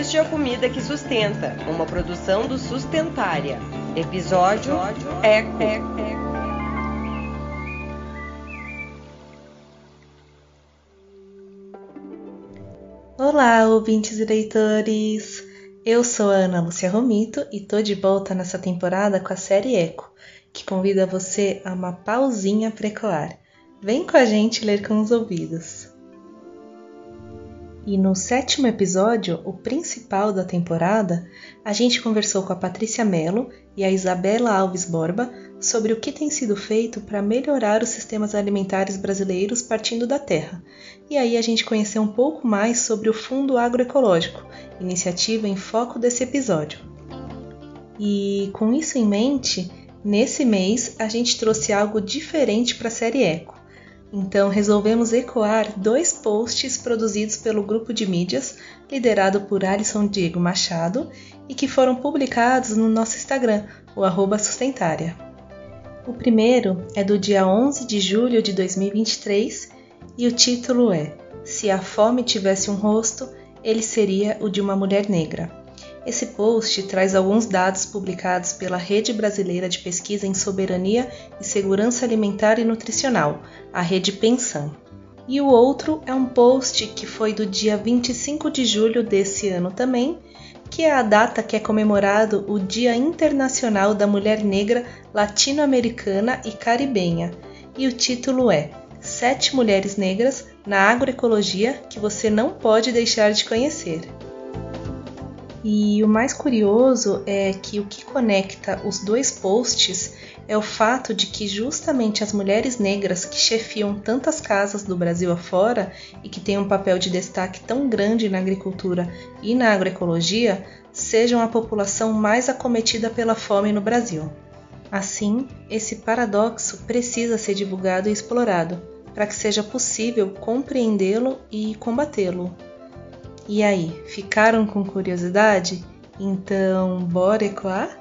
Este é a comida que sustenta, uma produção do Sustentária. Episódio Eco. Olá, ouvintes e leitores! Eu sou a Ana Lúcia Romito e tô de volta nessa temporada com a série Eco, que convida você a uma pausinha precoar. Vem com a gente ler com os ouvidos. E no sétimo episódio, o principal da temporada, a gente conversou com a Patrícia Mello e a Isabela Alves Borba sobre o que tem sido feito para melhorar os sistemas alimentares brasileiros partindo da terra. E aí a gente conheceu um pouco mais sobre o Fundo Agroecológico, iniciativa em foco desse episódio. E com isso em mente, nesse mês a gente trouxe algo diferente para a série Eco então resolvemos ecoar dois posts produzidos pelo grupo de mídias liderado por Alisson Diego Machado e que foram publicados no nosso Instagram, o arroba Sustentária. O primeiro é do dia 11 de julho de 2023 e o título é Se a fome tivesse um rosto, ele seria o de uma mulher negra. Esse post traz alguns dados publicados pela Rede Brasileira de Pesquisa em Soberania e Segurança Alimentar e Nutricional, a Rede Pensam. E o outro é um post que foi do dia 25 de julho desse ano também, que é a data que é comemorado o Dia Internacional da Mulher Negra Latino-Americana e Caribenha. E o título é Sete Mulheres Negras na Agroecologia que você não pode deixar de conhecer. E o mais curioso é que o que conecta os dois posts é o fato de que justamente as mulheres negras que chefiam tantas casas do Brasil afora e que têm um papel de destaque tão grande na agricultura e na agroecologia sejam a população mais acometida pela fome no Brasil. Assim, esse paradoxo precisa ser divulgado e explorado para que seja possível compreendê-lo e combatê-lo. E aí, ficaram com curiosidade? Então, bora ecoar?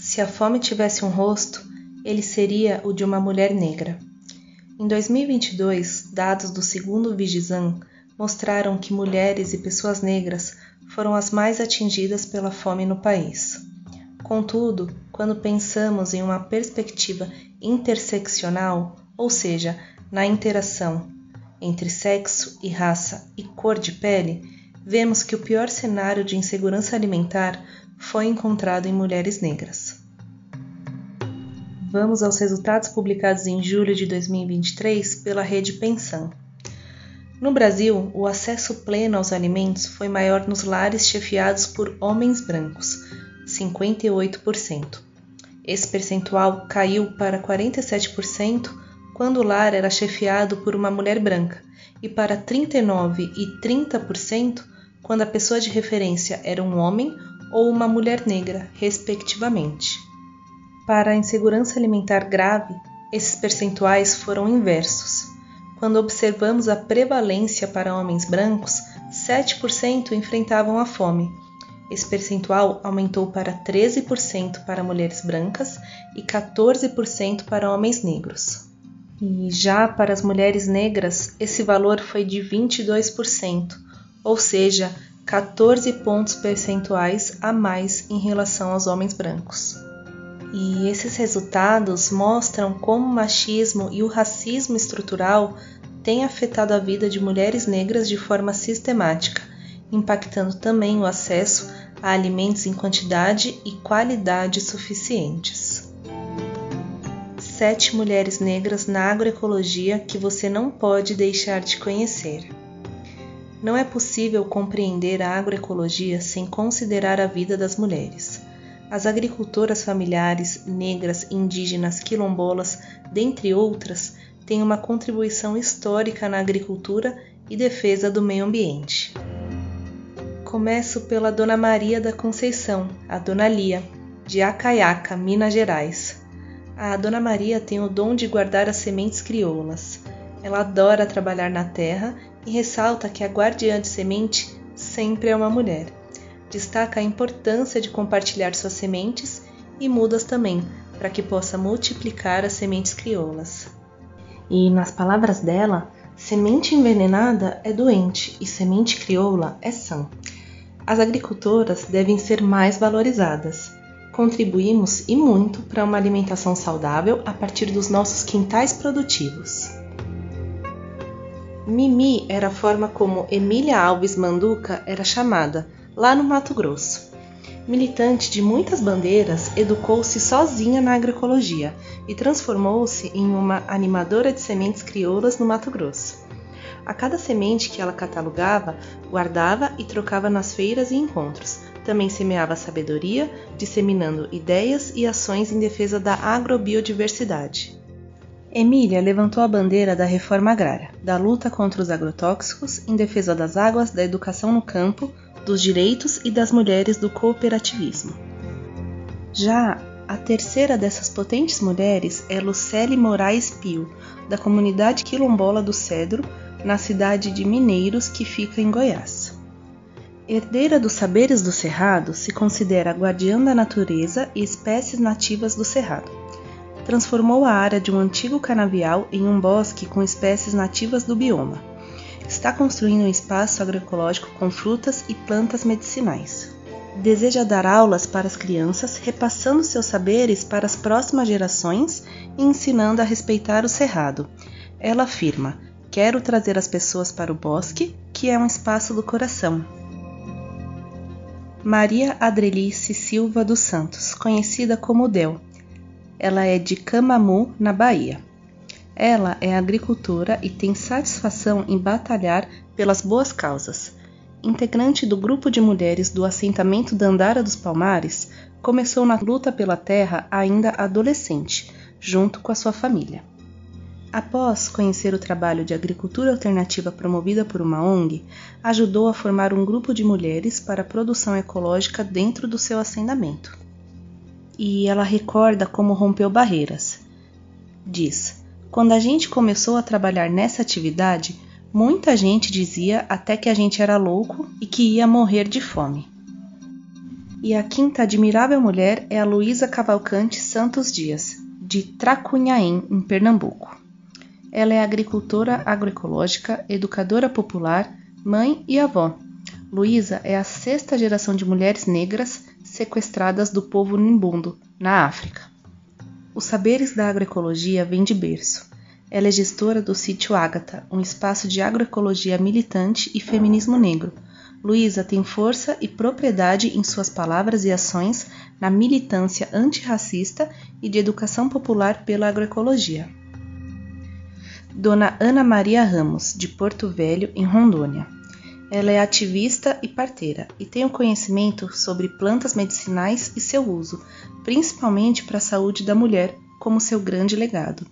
Se a fome tivesse um rosto, ele seria o de uma mulher negra. Em 2022, dados do segundo Vigizam mostraram que mulheres e pessoas negras foram as mais atingidas pela fome no país. Contudo, quando pensamos em uma perspectiva interseccional, ou seja, na interação entre sexo e raça e cor de pele, vemos que o pior cenário de insegurança alimentar foi encontrado em mulheres negras. Vamos aos resultados publicados em julho de 2023 pela rede Pensão. No Brasil, o acesso pleno aos alimentos foi maior nos lares chefiados por homens brancos, 58%. Esse percentual caiu para 47% quando o lar era chefiado por uma mulher branca, e para 39% e 30% quando a pessoa de referência era um homem ou uma mulher negra, respectivamente. Para a insegurança alimentar grave, esses percentuais foram inversos. Quando observamos a prevalência para homens brancos, 7% enfrentavam a fome. Esse percentual aumentou para 13% para mulheres brancas e 14% para homens negros. E já para as mulheres negras, esse valor foi de 22%, ou seja, 14 pontos percentuais a mais em relação aos homens brancos. E esses resultados mostram como o machismo e o racismo estrutural têm afetado a vida de mulheres negras de forma sistemática, impactando também o acesso a alimentos em quantidade e qualidade suficientes sete mulheres negras na agroecologia que você não pode deixar de conhecer. Não é possível compreender a agroecologia sem considerar a vida das mulheres. As agricultoras familiares, negras, indígenas, quilombolas, dentre outras, têm uma contribuição histórica na agricultura e defesa do meio ambiente. Começo pela Dona Maria da Conceição, a Dona Lia, de Acaiaca, Minas Gerais. A Dona Maria tem o dom de guardar as sementes crioulas. Ela adora trabalhar na terra e ressalta que a guardiã de semente sempre é uma mulher. Destaca a importância de compartilhar suas sementes e mudas também, para que possa multiplicar as sementes crioulas. E nas palavras dela, Semente envenenada é doente e semente crioula é sã. As agricultoras devem ser mais valorizadas. Contribuímos e muito para uma alimentação saudável a partir dos nossos quintais produtivos. Mimi era a forma como Emília Alves Manduca era chamada, lá no Mato Grosso. Militante de muitas bandeiras, educou-se sozinha na agroecologia e transformou-se em uma animadora de sementes crioulas no Mato Grosso. A cada semente que ela catalogava, guardava e trocava nas feiras e encontros. Também semeava sabedoria, disseminando ideias e ações em defesa da agrobiodiversidade. Emília levantou a bandeira da reforma agrária, da luta contra os agrotóxicos, em defesa das águas, da educação no campo, dos direitos e das mulheres do cooperativismo. Já a terceira dessas potentes mulheres é Lucélie Moraes Pio, da comunidade quilombola do Cedro, na cidade de Mineiros, que fica em Goiás. Herdeira dos saberes do Cerrado, se considera guardiã da natureza e espécies nativas do Cerrado transformou a área de um antigo canavial em um bosque com espécies nativas do bioma. Está construindo um espaço agroecológico com frutas e plantas medicinais. Deseja dar aulas para as crianças, repassando seus saberes para as próximas gerações e ensinando a respeitar o cerrado. Ela afirma: Quero trazer as pessoas para o bosque, que é um espaço do coração. Maria Adrelice Silva dos Santos, conhecida como Del, ela é de Camamu, na Bahia. Ela é agricultora e tem satisfação em batalhar pelas boas causas. Integrante do grupo de mulheres do assentamento Dandara dos Palmares, começou na luta pela terra ainda adolescente, junto com a sua família. Após conhecer o trabalho de agricultura alternativa promovida por uma ONG, ajudou a formar um grupo de mulheres para a produção ecológica dentro do seu assentamento e ela recorda como rompeu barreiras. Diz: Quando a gente começou a trabalhar nessa atividade, muita gente dizia até que a gente era louco e que ia morrer de fome. E a quinta admirável mulher é a Luísa Cavalcante Santos Dias, de Tracunhaém, em Pernambuco. Ela é agricultora agroecológica, educadora popular, mãe e avó. Luísa é a sexta geração de mulheres negras sequestradas do povo nimbundo, na África. Os saberes da agroecologia vêm de berço. Ela é gestora do sítio Ágata, um espaço de agroecologia militante e feminismo negro. Luísa tem força e propriedade em suas palavras e ações na militância antirracista e de educação popular pela agroecologia. Dona Ana Maria Ramos, de Porto Velho, em Rondônia. Ela é ativista e parteira e tem o conhecimento sobre plantas medicinais e seu uso, principalmente para a saúde da mulher, como seu grande legado.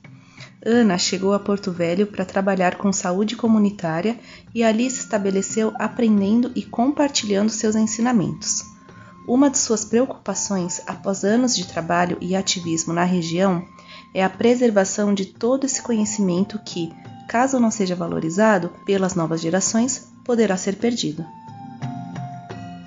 Ana chegou a Porto Velho para trabalhar com saúde comunitária e ali se estabeleceu aprendendo e compartilhando seus ensinamentos. Uma de suas preocupações após anos de trabalho e ativismo na região é a preservação de todo esse conhecimento que, caso não seja valorizado pelas novas gerações, poderá ser perdido.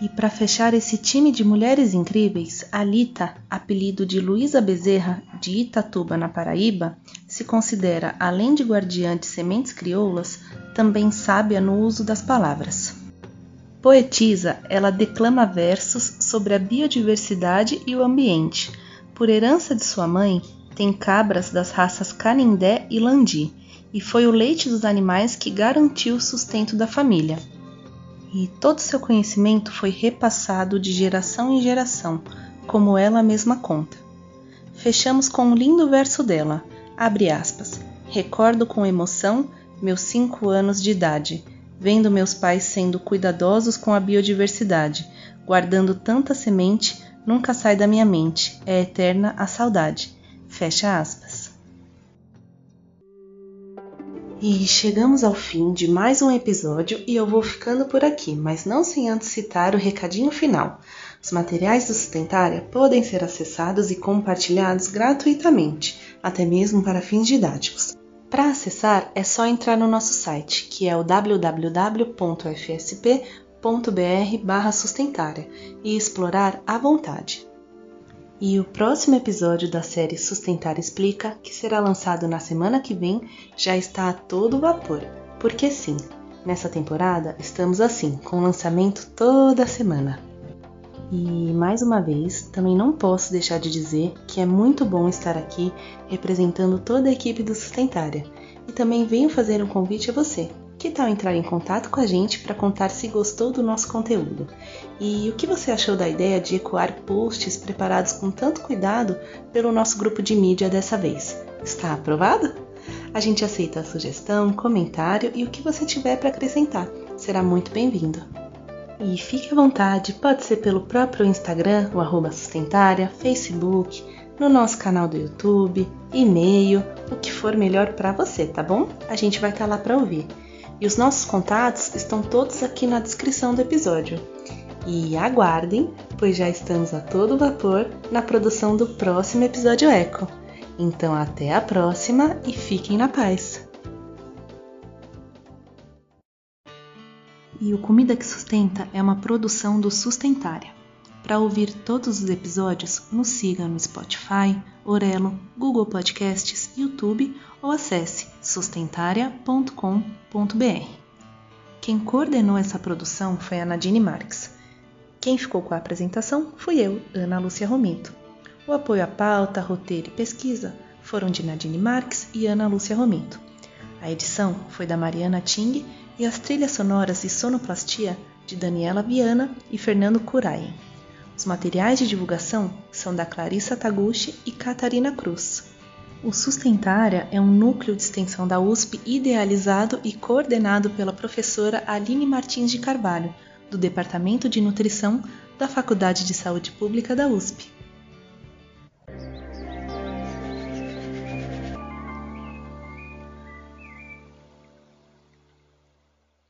E para fechar esse time de mulheres incríveis, Alita, apelido de Luísa Bezerra, de Itatuba, na Paraíba, se considera, além de guardiã de sementes crioulas, também sábia no uso das palavras. Poetisa, ela declama versos sobre a biodiversidade e o ambiente. Por herança de sua mãe, tem cabras das raças Canindé e Landi, e foi o leite dos animais que garantiu o sustento da família. E todo seu conhecimento foi repassado de geração em geração, como ela mesma conta. Fechamos com um lindo verso dela, abre aspas, recordo com emoção meus cinco anos de idade, vendo meus pais sendo cuidadosos com a biodiversidade, guardando tanta semente, nunca sai da minha mente, é eterna a saudade. Fecha aspas. E chegamos ao fim de mais um episódio e eu vou ficando por aqui, mas não sem antes citar o recadinho final. Os materiais do Sustentária podem ser acessados e compartilhados gratuitamente, até mesmo para fins didáticos. Para acessar é só entrar no nosso site, que é o www.fsp.br/sustentária, e explorar à vontade. E o próximo episódio da série Sustentar Explica, que será lançado na semana que vem, já está a todo vapor. Porque sim, nessa temporada estamos assim, com lançamento toda semana. E mais uma vez, também não posso deixar de dizer que é muito bom estar aqui representando toda a equipe do Sustentária. E também venho fazer um convite a você. Que tal entrar em contato com a gente para contar se gostou do nosso conteúdo? E o que você achou da ideia de ecoar posts preparados com tanto cuidado pelo nosso grupo de mídia dessa vez? Está aprovado? A gente aceita a sugestão, comentário e o que você tiver para acrescentar. Será muito bem-vindo. E fique à vontade, pode ser pelo próprio Instagram, o arroba sustentária, Facebook, no nosso canal do YouTube, e-mail, o que for melhor para você, tá bom? A gente vai estar tá lá para ouvir. E os nossos contatos estão todos aqui na descrição do episódio. E aguardem, pois já estamos a todo vapor na produção do próximo episódio Eco. Então até a próxima e fiquem na paz! E o Comida que Sustenta é uma produção do Sustentária. Para ouvir todos os episódios, nos siga no Spotify, Orelo, Google Podcasts, YouTube ou acesse sustentaria.com.br. Quem coordenou essa produção foi a Nadine Marques. Quem ficou com a apresentação fui eu, Ana Lúcia Romito. O apoio à pauta, roteiro e pesquisa foram de Nadine Marques e Ana Lúcia Romito. A edição foi da Mariana Ting e as trilhas sonoras e sonoplastia de Daniela Viana e Fernando Curaien. Os materiais de divulgação são da Clarissa Taguchi e Catarina Cruz. O Sustentária é um núcleo de extensão da USP idealizado e coordenado pela professora Aline Martins de Carvalho, do Departamento de Nutrição da Faculdade de Saúde Pública da USP.